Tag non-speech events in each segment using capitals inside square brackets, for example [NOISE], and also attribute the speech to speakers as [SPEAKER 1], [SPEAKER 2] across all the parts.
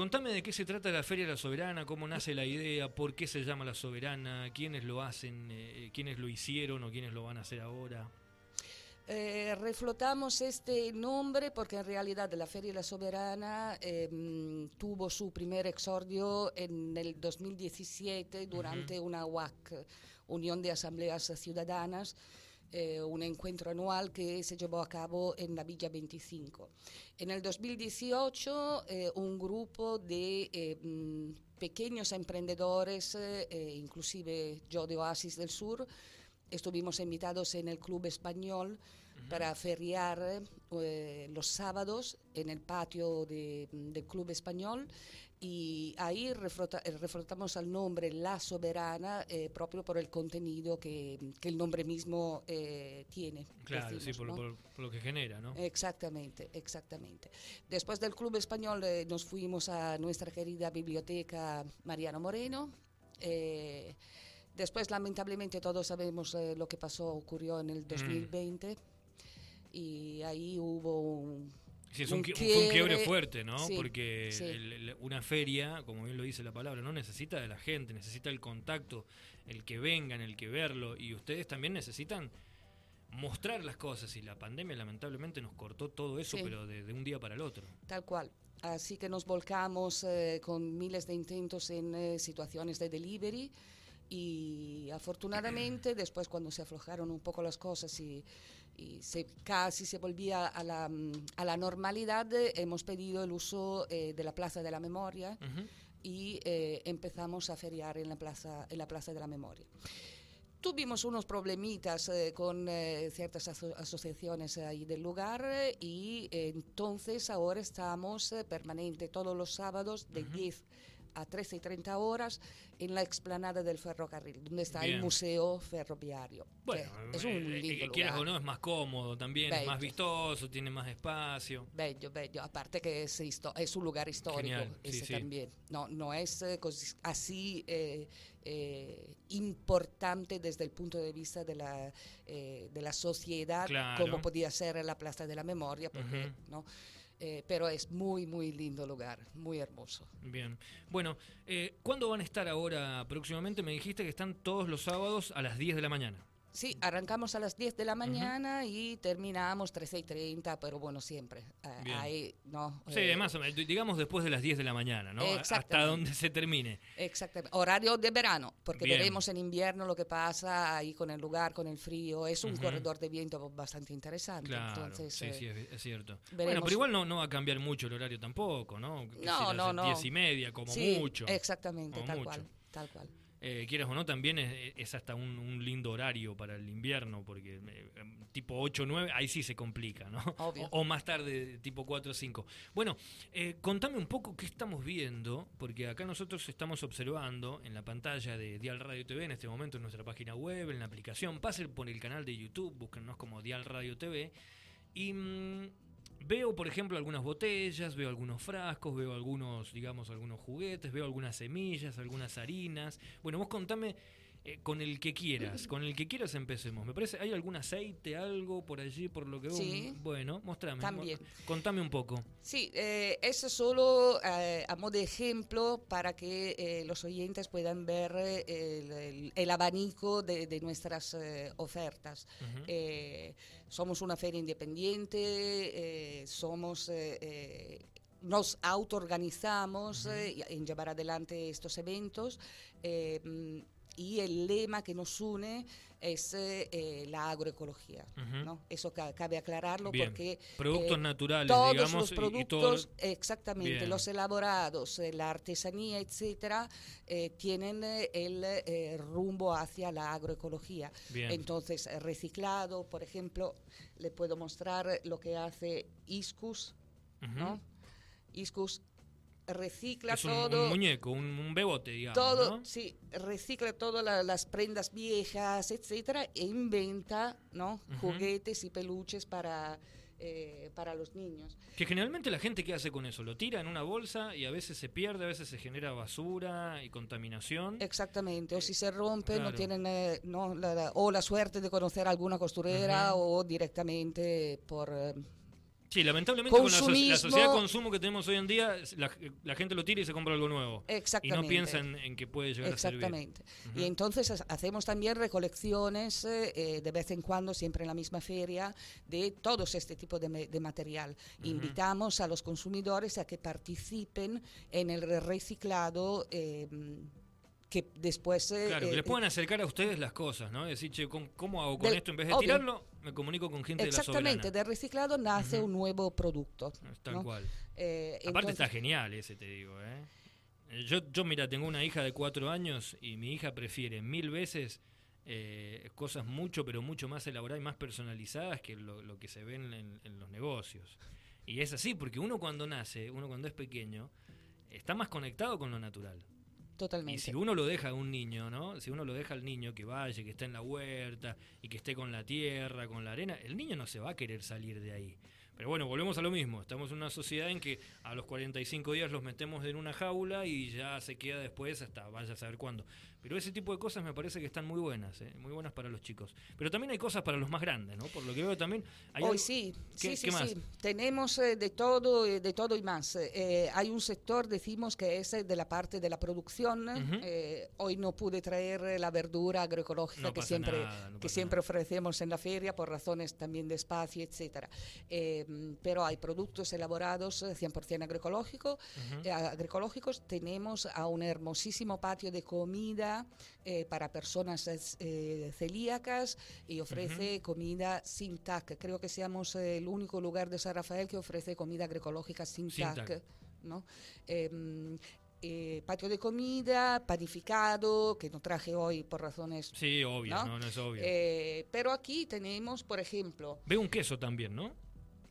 [SPEAKER 1] contame de qué se trata la Feria de la Soberana, cómo nace la idea, por qué se llama la Soberana, quiénes lo hacen, eh, quiénes lo hicieron o quiénes lo van a hacer ahora.
[SPEAKER 2] Eh, reflotamos este nombre porque en realidad la Feria de la Soberana em, tuvo su primer exordio en el 2017 durante una UAC, Unión de Asambleas Ciudadanas. Eh, un encuentro anual que se llevó a cabo en la Villa 25. En el 2018, eh, un grupo de em, pequeños emprendedores, inclusive yo de Oasis del Sur, Estuvimos invitados en el Club Español para feriar eh, los sábados en el patio del Club Español y ahí eh, reflotamos el nombre La Soberana eh, propio por el contenido que, el nombre mismo tiene.
[SPEAKER 1] Claro, sí, por, lo que genera, ¿no?
[SPEAKER 2] Exactamente, exactamente. Después del Club Español nos fuimos a nuestra querida biblioteca Mariano Moreno. Después, lamentablemente, todos sabemos eh, lo que pasó, ocurrió en el 2020 mm. y ahí hubo un...
[SPEAKER 1] Sí, es un, quiebre, fuerte, ¿no? Porque una feria, como bien lo dice la palabra, no necesita de la gente, necesita el contacto, el que vengan, el que verlo, y ustedes también necesitan mostrar las cosas y la pandemia lamentablemente nos cortó todo eso, pero de, un día para el otro.
[SPEAKER 2] Tal cual. Así que nos volcamos eh, con miles de intentos en eh, situaciones de delivery y afortunadamente después cuando se aflojaron un poco las cosas y, se, casi se volvía a la, a la normalidad, hemos pedido el uso eh, de la Plaza de la Memoria y eh, empezamos a feriar en la Plaza, en la plaza de la Memoria. Tuvimos unos problemitas eh, con ciertas asociaciones ahí del lugar y entonces ahora estamos permanente todos los sábados de 10 a 13 y 30 horas en la explanada del ferrocarril, donde está el Museo Ferroviario.
[SPEAKER 1] Bueno, es un eh, lindo eh, quieras o no, es más cómodo también, es más vistoso, tiene más espacio.
[SPEAKER 2] Bello, bello. Aparte que es, es un lugar histórico, ese también. No, no es eh, así importante desde el punto de vista de la, de la sociedad como podía ser la Plaza de la Memoria, porque, ¿no? Eh, pero es muy, muy lindo lugar, muy hermoso.
[SPEAKER 1] Bien. Bueno, eh, ¿cuándo van a estar ahora próximamente? Me dijiste que están todos los sábados a las 10 de la mañana.
[SPEAKER 2] Sí, arrancamos a las 10 de la mañana y terminamos 13 y 30, pero bueno, siempre. Eh, ahí, ¿no?
[SPEAKER 1] Sí, eh, más o menos, digamos después de las 10 de la mañana, ¿no? Hasta donde se termine.
[SPEAKER 2] Exactamente. Horario de verano, porque veremos en invierno lo que pasa ahí con el lugar, con el frío. Es un corredor de viento bastante interesante.
[SPEAKER 1] Claro, sí, sí, eh, es, cierto. Bueno, pero igual no, no va a cambiar mucho el horario tampoco, ¿no?
[SPEAKER 2] no, no, no.
[SPEAKER 1] 10 y media, como mucho.
[SPEAKER 2] Exactamente, tal cual. Tal cual
[SPEAKER 1] eh, quieras o no, también es, hasta un, lindo horario para el invierno, porque eh, tipo 8 o 9, ahí sí se complica, ¿no? O, más tarde, tipo 4 o 5. Bueno, eh, contame un poco qué estamos viendo, porque acá nosotros estamos observando en la pantalla de Dial Radio TV, en este momento en nuestra página web, en la aplicación, pasen por el canal de YouTube, búsquennos como Dial Radio TV, y... Mm, Veo, por ejemplo, algunas botellas, veo algunos frascos, veo algunos, digamos, algunos juguetes, veo algunas semillas, algunas harinas. Bueno, vos contame eh, con el que quieras, con el que quieras empecemos. Me parece, ¿hay algún aceite, algo por allí, por lo que veo?
[SPEAKER 2] Sí.
[SPEAKER 1] Bueno, mostrame. También. Contame un poco.
[SPEAKER 2] Sí, eh, eso solo eh, a modo de ejemplo para que los oyentes puedan ver el, abanico de, nuestras ofertas. somos una feria independiente, somos nos autoorganizamos en llevar adelante estos eventos y el lema que nos une es eh, la agroecología. ¿no? Eso cabe aclararlo porque...
[SPEAKER 1] Productos
[SPEAKER 2] eh,
[SPEAKER 1] naturales,
[SPEAKER 2] todos
[SPEAKER 1] digamos.
[SPEAKER 2] Los productos, exactamente, los elaborados, eh, la artesanía, etcétera, tienen el rumbo hacia la agroecología. Entonces, reciclado, por ejemplo, le puedo mostrar lo que hace Iscus, ¿no? Iscus recicla todo.
[SPEAKER 1] Un muñeco, un, bebote, digamos.
[SPEAKER 2] Todo, sí, recicla todas las prendas viejas, etcétera, e inventa ¿no? juguetes y peluches para. Eh, para los niños.
[SPEAKER 1] Que generalmente la gente qué hace con eso, lo tira en una bolsa y a veces se pierde, a veces se genera basura y contaminación.
[SPEAKER 2] Exactamente, o si se rompe no tienen eh, no, la, o la suerte de conocer alguna costurera o directamente por eh,
[SPEAKER 1] Sí, lamentablemente con la, sociedad de consumo que tenemos hoy en día, la, gente lo tira y se compra algo nuevo.
[SPEAKER 2] Exactamente.
[SPEAKER 1] Y no piensa en, que puede llegar
[SPEAKER 2] a ser Exactamente. Y entonces hacemos también recolecciones eh, de vez en cuando, siempre en la misma feria, de todos este tipo de, material. Invitamos a los consumidores a que participen en el reciclado. Eh, que después...
[SPEAKER 1] Eh, claro, que les puedan acercar a ustedes las cosas, ¿no? Decir, che, ¿cómo, hago con esto? En vez de tirarlo, me comunico con gente
[SPEAKER 2] de la Exactamente, de reciclado nace un nuevo producto.
[SPEAKER 1] Tal cual. Eh, Aparte está genial ese, te digo, ¿eh? Yo, yo, mira, tengo una hija de cuatro años y mi hija prefiere mil veces eh, cosas mucho, pero mucho más elaboradas y más personalizadas que lo, que se ven en, en, los negocios. Y es así, porque uno cuando nace, uno cuando es pequeño, está más conectado con lo natural.
[SPEAKER 2] Totalmente.
[SPEAKER 1] Y si uno lo deja a un niño, ¿no? Si uno lo deja al niño que vaya, que esté en la huerta y que esté con la tierra, con la arena, el niño no se va a querer salir de ahí. Pero bueno, volvemos a lo mismo. Estamos en una sociedad en que a los 45 días los metemos en una jaula y ya se queda después hasta vaya a saber cuándo. Pero ese tipo de cosas me parece que están muy buenas, ¿eh? muy buenas para los chicos. Pero también hay cosas para los más grandes, ¿no? Por lo que veo también.
[SPEAKER 2] Hay Hoy sí, sí, sí, sí. Tenemos eh, de todo, eh, de todo y más. hay un sector, decimos, que es de la parte de la producción. hoy no pude traer la verdura agroecológica que siempre que siempre ofrecemos en la feria por razones también de espacio, etcétera. pero hay productos elaborados 100% agroecológico, agroecológicos. Tenemos a un hermosísimo patio de comida eh, para personas eh, celíacas y ofrece comida sin TAC. Creo que seamos el único lugar de San Rafael que ofrece comida agroecológica sin, TAC. ¿no? Em, eh, patio de comida, panificado, que no traje hoy por razones...
[SPEAKER 1] Sí, obvio, no, no, es obvio.
[SPEAKER 2] pero aquí tenemos, por ejemplo...
[SPEAKER 1] Veo un queso también, ¿no?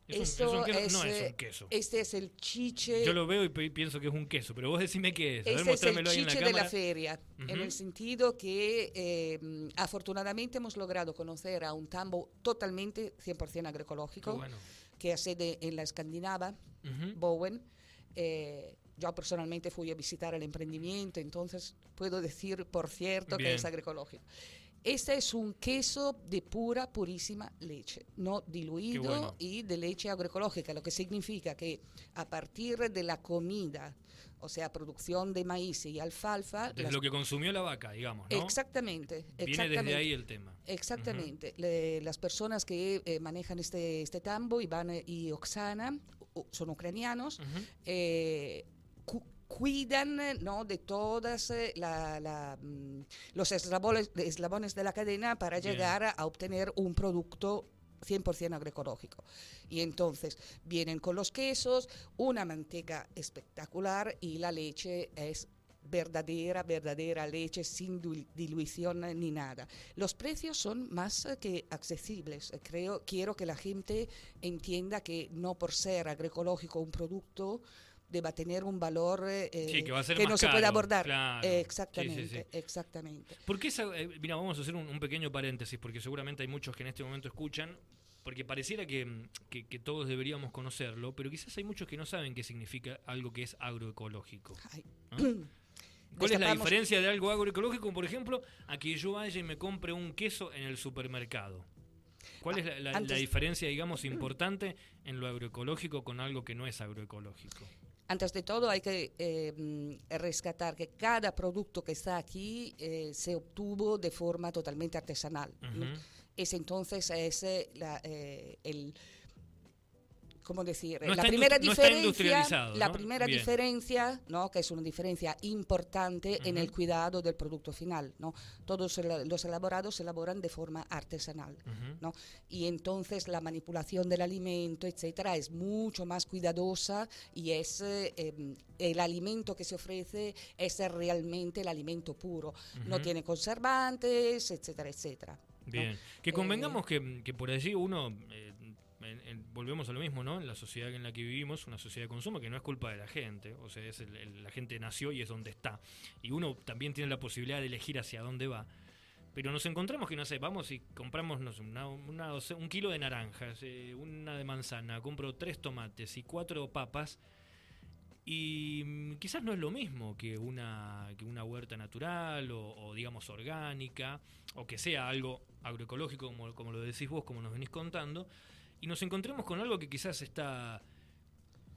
[SPEAKER 1] Es no es un queso.
[SPEAKER 2] Este es el chiche.
[SPEAKER 1] Yo lo veo y pienso que es un queso, pero vos decime qué es.
[SPEAKER 2] este es el chiche de la feria, en el sentido que eh, afortunadamente hemos logrado conocer a un tambo totalmente 100% agroecológico, que hace sede en la Escandinava, Bowen. Eh, yo personalmente fui a visitar el emprendimiento, entonces puedo decir, por cierto, que es agroecológico. Este es un queso de pura, purísima leche, no diluido y de leche agroecológica, lo que significa que a partir de la comida, o sea, producción de maíz y alfalfa...
[SPEAKER 1] Desde lo que consumió la vaca, digamos, ¿no?
[SPEAKER 2] Exactamente.
[SPEAKER 1] Viene desde ahí el tema.
[SPEAKER 2] Exactamente. las personas que eh, manejan este, este tambo, Iván y Oksana, son ucranianos, cuidan ¿no? de todas eh, mm, los eslabones, eslabones, de la cadena para llegar a, obtener un producto 100% agroecológico. Y entonces vienen con los quesos, una manteca espectacular y la leche es verdadera, verdadera leche sin dilución ni nada. Los precios son más que accesibles. Creo, quiero que la gente entienda que no por ser agroecológico un producto deba tener un valor eh, que, no se puede abordar. exactamente, exactamente.
[SPEAKER 1] ¿Por eh, mira, vamos a hacer un, pequeño paréntesis, porque seguramente hay muchos que en este momento escuchan, porque pareciera que, todos deberíamos conocerlo, pero quizás hay muchos que no saben qué significa algo que es agroecológico. [CLEARS THROAT] ¿Cuál es la diferencia de algo agroecológico, por ejemplo, a que yo vaya y me compre un queso en el supermercado? ¿Cuál es la, diferencia, digamos, importante en lo agroecológico con algo que no es agroecológico?
[SPEAKER 2] Antes de todo hay que eh, rescatar que cada producto que está aquí eh, se obtuvo de forma totalmente artesanal. Es entonces ese la, eh, el ¿cómo decir? la primera diferencia, la primera diferencia, ¿no? que es una diferencia importante en el cuidado del producto final, ¿no? Todos los elaborados se elaboran de forma artesanal, ¿no? Y entonces la manipulación del alimento, etcétera, es mucho más cuidadosa y es eh, em, el alimento que se ofrece es realmente el alimento puro, no tiene conservantes, etcétera, etcétera.
[SPEAKER 1] Bien, que convengamos que, que, por allí uno eh, volvemos a lo mismo, ¿no? En la sociedad en la que vivimos, una sociedad de consumo que no es culpa de la gente, o sea, es la gente nació y es donde está. Y uno también tiene la posibilidad de elegir hacia dónde va. Pero nos encontramos que, no sé, vamos y compramos un kilo de naranjas, eh, una de manzana, compro tres tomates y cuatro papas. Y mm, quizás no es lo mismo que una, que una huerta natural o, digamos orgánica, o que sea algo agroecológico, como, como lo decís vos, como nos venís contando, y nos encontremos con algo que quizás está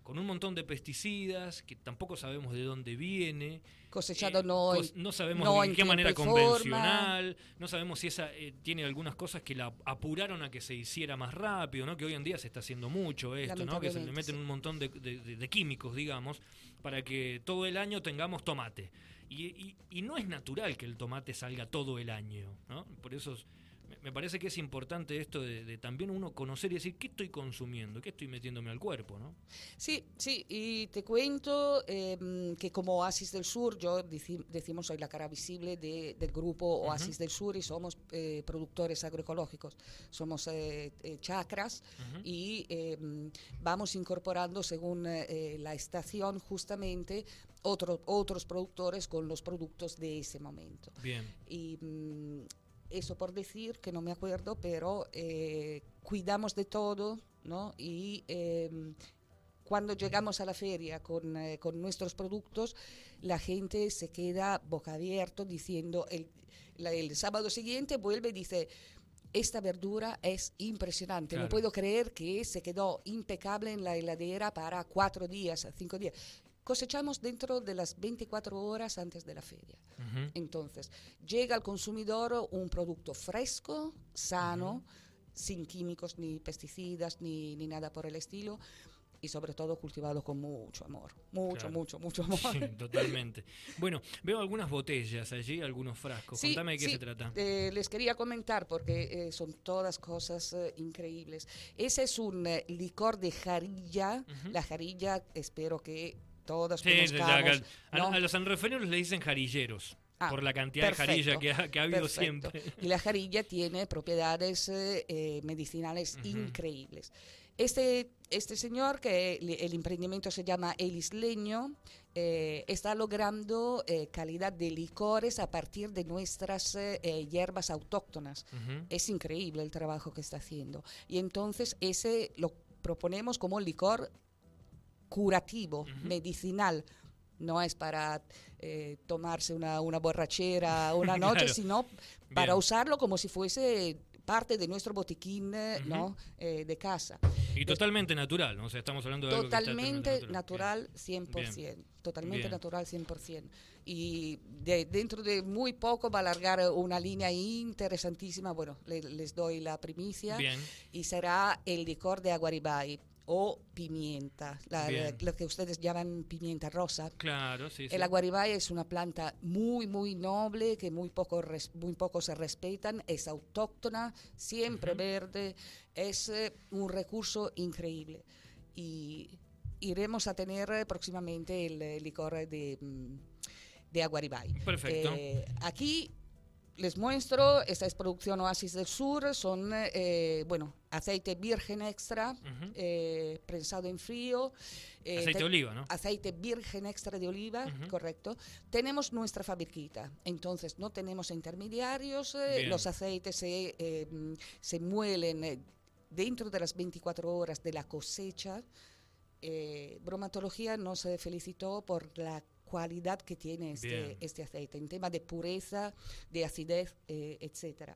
[SPEAKER 1] con un montón de pesticidas que tampoco sabemos de dónde viene.
[SPEAKER 2] Cosechado eh, no,
[SPEAKER 1] no sabemos de qué manera convencional, no sabemos si esa eh, tiene algunas cosas que la apuraron a que se hiciera más rápido, ¿no? Que hoy en día se está haciendo mucho esto, ¿no? Que se le meten un montón de, de, químicos, digamos, para que todo el año tengamos tomate. Y, y, y, no es natural que el tomate salga todo el año, ¿no? Por eso me parece que es importante esto de, también uno conocer y decir qué estoy consumiendo, qué estoy metiéndome al cuerpo, ¿no?
[SPEAKER 2] Sí, sí, y te cuento em, que como Oasis del Sur, yo decimos soy la cara visible del grupo Oasis del Sur y somos eh, productores agroecológicos, somos eh, eh, chacras y em, vamos incorporando según la estación justamente otros productores con los productos de ese momento.
[SPEAKER 1] Bien.
[SPEAKER 2] Y mm, eso por decir, que no me acuerdo, pero eh, cuidamos de todo, ¿no? Y em, cuando llegamos a la feria con, eh, con, nuestros productos, la gente se queda boca abierto diciendo, el, el sábado siguiente vuelve y dice, esta verdura es impresionante. No puedo creer que se quedó impecable en la heladera para cuatro días, cinco días cosechamos dentro de las 24 horas antes de la feria. Entonces, llega al consumidor un producto fresco, sano, sin químicos ni pesticidas ni, ni, nada por el estilo. Y sobre todo cultivado con mucho amor. Mucho, mucho, mucho amor. Sí, [LAUGHS]
[SPEAKER 1] totalmente. Bueno, veo algunas botellas allí, algunos frascos. Contame de qué se trata.
[SPEAKER 2] Eh, les quería comentar porque eh, son todas cosas eh, increíbles. Ese es un licor de jarilla. La jarilla, espero que todas sí,
[SPEAKER 1] a, los sanreferios le dicen jarilleros. Ah, por la cantidad de jarilla que ha, habido siempre.
[SPEAKER 2] Y la jarilla tiene propiedades eh, eh, medicinales increíbles. Este, este señor, que el emprendimiento se llama El Isleño, eh, está logrando calidad de licores a partir de nuestras hierbas autóctonas. Es increíble el trabajo que está haciendo. Y entonces ese lo proponemos como licor curativo, medicinal. No es para eh, tomarse una, una, borrachera una [LAUGHS] noche, sino para usarlo como si fuese parte de nuestro botiquín eh, ¿no? Eh, de casa.
[SPEAKER 1] Y totalmente natural, ¿no? O sea, estamos hablando de
[SPEAKER 2] totalmente algo que natural, 100%. Totalmente natural, 100%. Y de, dentro de muy poco va a alargar una línea interesantísima. Bueno, les doy la primicia. Y será el licor de Aguaribay o pimienta, lo que ustedes llaman pimienta rosa.
[SPEAKER 1] Claro, sí,
[SPEAKER 2] El aguaribay es una planta muy, muy noble, que muy poco, muy poco se respetan, es autóctona, siempre verde, es eh, un recurso increíble. Y iremos a tener eh, próximamente el, licor de, mm, de aguaribay.
[SPEAKER 1] Perfecto.
[SPEAKER 2] Eh, aquí les muestro, esta es producción Oasis del Sur, son, eh, bueno, aceite virgen extra, eh, prensado en frío.
[SPEAKER 1] Eh, aceite de oliva, ¿no?
[SPEAKER 2] Aceite virgen extra de oliva, correcto. Tenemos nuestra fabriquita, entonces no tenemos intermediarios, los aceites se, se muelen dentro de las 24 horas de la cosecha. bromatología nos felicitó por la cualidad que tiene este, este aceite, en tema de pureza, de acidez, eh, etcétera.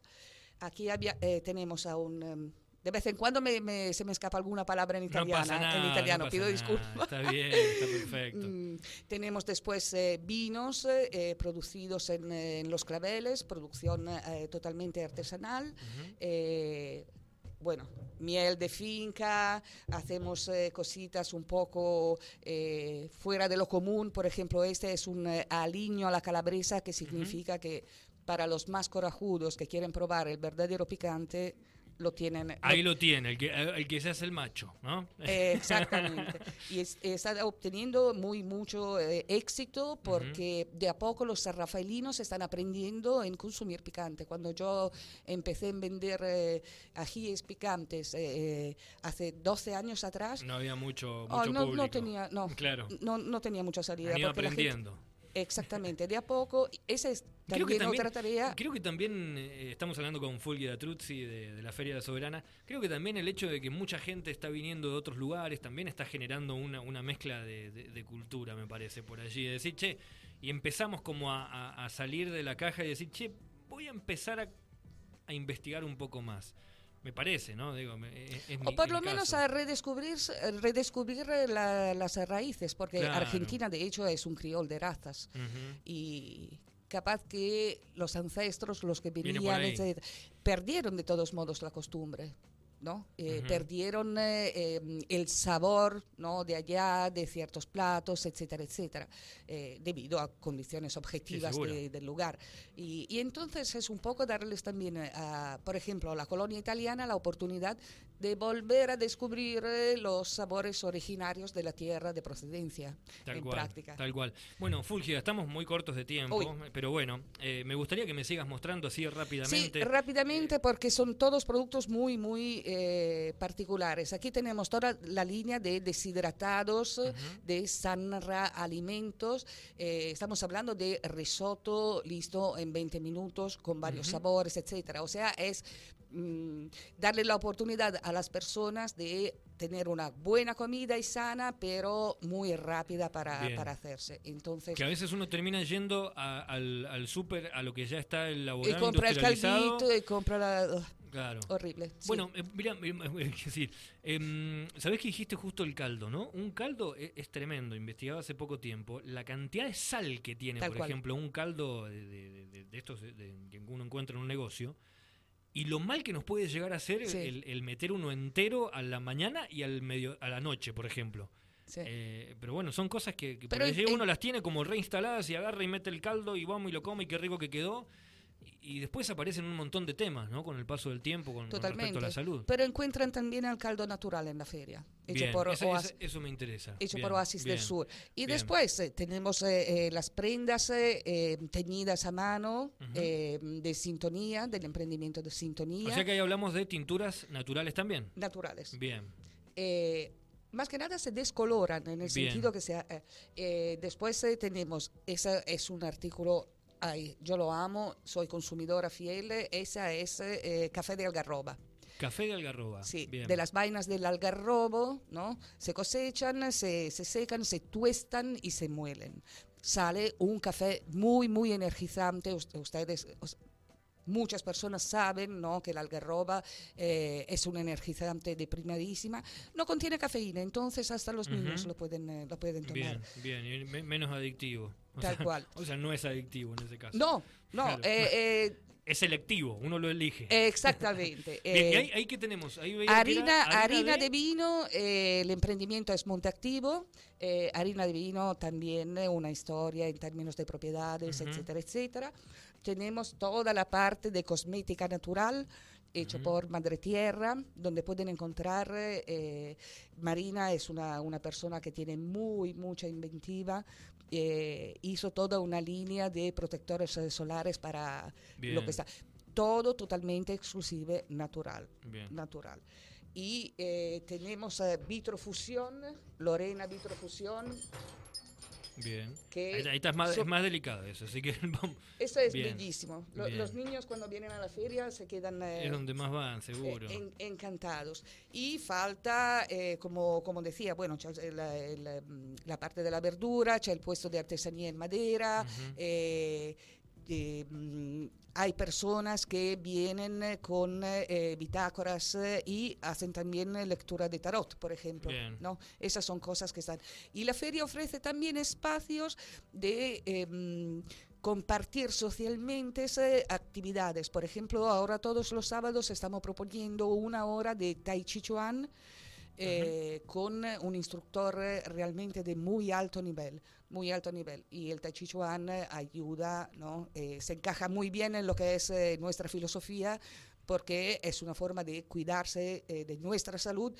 [SPEAKER 2] Aquí había, eh, tenemos a un... Em, de vez en cuando me, se me escapa alguna palabra en, italiana, en italiano, pido disculpas.
[SPEAKER 1] Está bien, está perfecto. [LAUGHS]
[SPEAKER 2] Mm, tenemos después eh, vinos eh, producidos en, Los Claveles, producción totalmente artesanal bueno, miel de finca, hacemos eh, cositas un poco eh, fuera de lo común. Por ejemplo, este es un eh, aliño a la calabresa, que significa que para los más corajudos que quieren probar el verdadero picante, lo tienen.
[SPEAKER 1] Ahí lo, tiene, el que, el que se hace el macho, ¿no?
[SPEAKER 2] exactamente. [LAUGHS] y está obteniendo muy mucho eh, éxito porque de a poco los rafaelinos están aprendiendo en consumir picante. Cuando yo empecé a vender eh, ajíes picantes eh, hace 12 años atrás.
[SPEAKER 1] No había mucho, oh, mucho
[SPEAKER 2] no, no, tenía, no, claro. no, no tenía mucha salida.
[SPEAKER 1] Han aprendiendo.
[SPEAKER 2] Exactamente, de a poco. Esa es también, creo que otra tarea.
[SPEAKER 1] Creo que también, eh, estamos hablando con Fulvia Truzzi de, de, la Feria de la Soberana, creo que también el hecho de que mucha gente está viniendo de otros lugares también está generando una, una mezcla de, cultura, me parece, por allí. De decir, che, y empezamos como a, salir de la caja y decir, che, voy a empezar a, a investigar un poco más. Me parece, ¿no? Digo,
[SPEAKER 2] o por lo menos a redescubrir, redescubrir las raíces, porque Argentina de hecho es un criol de razas. Y capaz que los ancestros, los que vivían, perdieron de todos modos la costumbre. ¿No? Eh, perdieron eh, em, el sabor ¿no? de allá, de ciertos platos, etcétera, etcétera, eh, debido a condiciones objetivas del lugar. Y, y, entonces es un poco darles también, a, por ejemplo, a la colonia italiana la oportunidad de volver a descubrir los sabores originarios de la tierra de procedencia
[SPEAKER 1] tal
[SPEAKER 2] en
[SPEAKER 1] cual,
[SPEAKER 2] práctica.
[SPEAKER 1] Tal cual. Bueno, Fulgia, estamos muy cortos de tiempo, pero bueno, me gustaría que me sigas mostrando así rápidamente.
[SPEAKER 2] Sí, rápidamente porque son todos productos muy, muy eh, particulares. Aquí tenemos toda la línea de deshidratados, de Sanra Alimentos. Eh, estamos hablando de risotto listo en 20 minutos con varios sabores, etcétera. O sea, es mm, darle la oportunidad a las personas de tener una buena comida y sana, pero muy rápida para, para hacerse. Entonces,
[SPEAKER 1] que a veces uno termina yendo al, al súper, a lo que ya está elaborado,
[SPEAKER 2] y compra el caldito y compra la...
[SPEAKER 1] Claro.
[SPEAKER 2] Horrible.
[SPEAKER 1] Bueno, eh, mira, decir, eh, ¿sabés que dijiste justo el caldo, no? Un caldo e, es, tremendo, investigado hace poco tiempo. La cantidad de sal que tiene, por ejemplo, un caldo de, estos que uno encuentra en un negocio, y lo mal que nos puede llegar a hacer el, meter uno entero a la mañana y al medio a la noche, por ejemplo. Eh, pero bueno, son cosas que, que uno las tiene como reinstaladas y agarra y mete el caldo y vamos y lo come y qué rico que quedó y después aparecen un montón de temas, ¿no? Con el paso del tiempo, con, respecto a la salud.
[SPEAKER 2] Pero encuentran también el caldo natural en la feria.
[SPEAKER 1] Hecho por eso me interesa.
[SPEAKER 2] Hecho por Oasis del Sur. Y después eh, tenemos eh, eh, las prendas teñidas a mano de sintonía, del emprendimiento de sintonía.
[SPEAKER 1] O sea que ahí hablamos de tinturas naturales también.
[SPEAKER 2] Naturales.
[SPEAKER 1] Bien.
[SPEAKER 2] más que nada se descoloran en el sentido que sea. después tenemos, ese es un artículo Ay, yo lo amo, soy consumidora fiel. Esa es eh, café de algarroba.
[SPEAKER 1] Café de algarroba.
[SPEAKER 2] Sí, de las vainas del algarrobo, ¿no? Se cosechan, se, se secan, se tuestan y se muelen. Sale un café muy, muy energizante. Ustedes, muchas personas saben ¿no? que la algarroba eh, es un energizante de primadísima. No contiene cafeína, entonces hasta los niños lo, pueden, eh, lo pueden tomar.
[SPEAKER 1] Bien, bien, menos adictivo.
[SPEAKER 2] Tal cual. [LAUGHS]
[SPEAKER 1] O sea, no es adictivo en ese caso.
[SPEAKER 2] No, no. Eh, eh,
[SPEAKER 1] es selectivo, uno lo elige.
[SPEAKER 2] Exactamente. [LAUGHS]
[SPEAKER 1] eh, ahí, qué tenemos?
[SPEAKER 2] harina, harina, de, vino, el emprendimiento es Monteactivo. Harina de vino también una historia en términos de propiedades, etcétera, etcétera. Tenemos toda la parte de cosmética natural hecho por Madre Tierra, donde pueden encontrar, Marina es una, una, persona que tiene muy, mucha inventiva, eh, hizo toda una línea de protectores solares para lo que está. Todo totalmente exclusivo, natural. natural. Y eh, tenemos eh, Vitrofusión, Lorena Vitrofusión,
[SPEAKER 1] Bien. ahí, está más, es más delicado eso, así que [LAUGHS]
[SPEAKER 2] Eso es bellísimo. Los niños cuando vienen a la feria se quedan...
[SPEAKER 1] Eh, es donde más van, seguro.
[SPEAKER 2] encantados. Y falta, eh, como, como decía, bueno, la, la, parte de la verdura, c'è el puesto de artesanía en madera, Mm, hay personas que vienen eh, con eh, bitácoras eh, y hacen también lectura de tarot, por ejemplo. ¿no? Esas son cosas que están. Y la feria ofrece también espacios de em, compartir socialmente actividades. Por ejemplo, ahora todos los sábados estamos proponiendo una hora de Tai Chi Chuan eh, con un instructor realmente de muy alto nivel, muy alto nivel. Y el Tai Chi Chuan ayuda, ¿no? Eh, se encaja muy bien en lo que es eh, nuestra filosofía porque es una forma de cuidarse de nuestra salud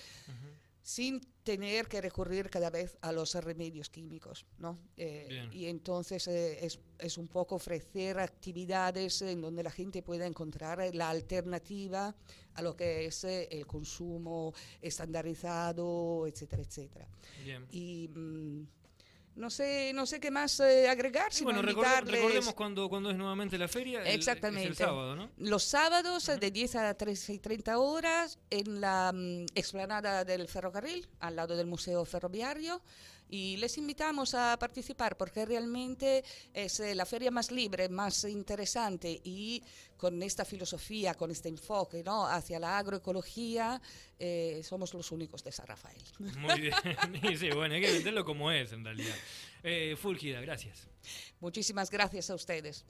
[SPEAKER 2] sin tener que recurrir cada vez a los remedios químicos, ¿no? Eh, y entonces eh, es, es, un poco ofrecer actividades en donde la gente pueda encontrar la alternativa a lo que es eh, el consumo estandarizado, etcétera, etcétera.
[SPEAKER 1] Bien.
[SPEAKER 2] Y mm, no sé, no sé qué más eh, agregar.
[SPEAKER 1] Sino bueno, recordemos cuando, cuando es nuevamente la feria.
[SPEAKER 2] Exactamente.
[SPEAKER 1] El, sábado, ¿no?
[SPEAKER 2] Los sábados de 10 a 13 y 30 horas en la mm, explanada del ferrocarril, al lado del Museo Ferroviario. Y les invitamos a participar porque realmente es eh, la feria más libre, más interesante y con esta filosofía, con este enfoque ¿no? hacia la agroecología, eh, somos los únicos de San Rafael.
[SPEAKER 1] Muy bien, [LAUGHS] sí, bueno, hay que venderlo como es en realidad. Eh, Fulgida, gracias.
[SPEAKER 2] Muchísimas gracias a ustedes.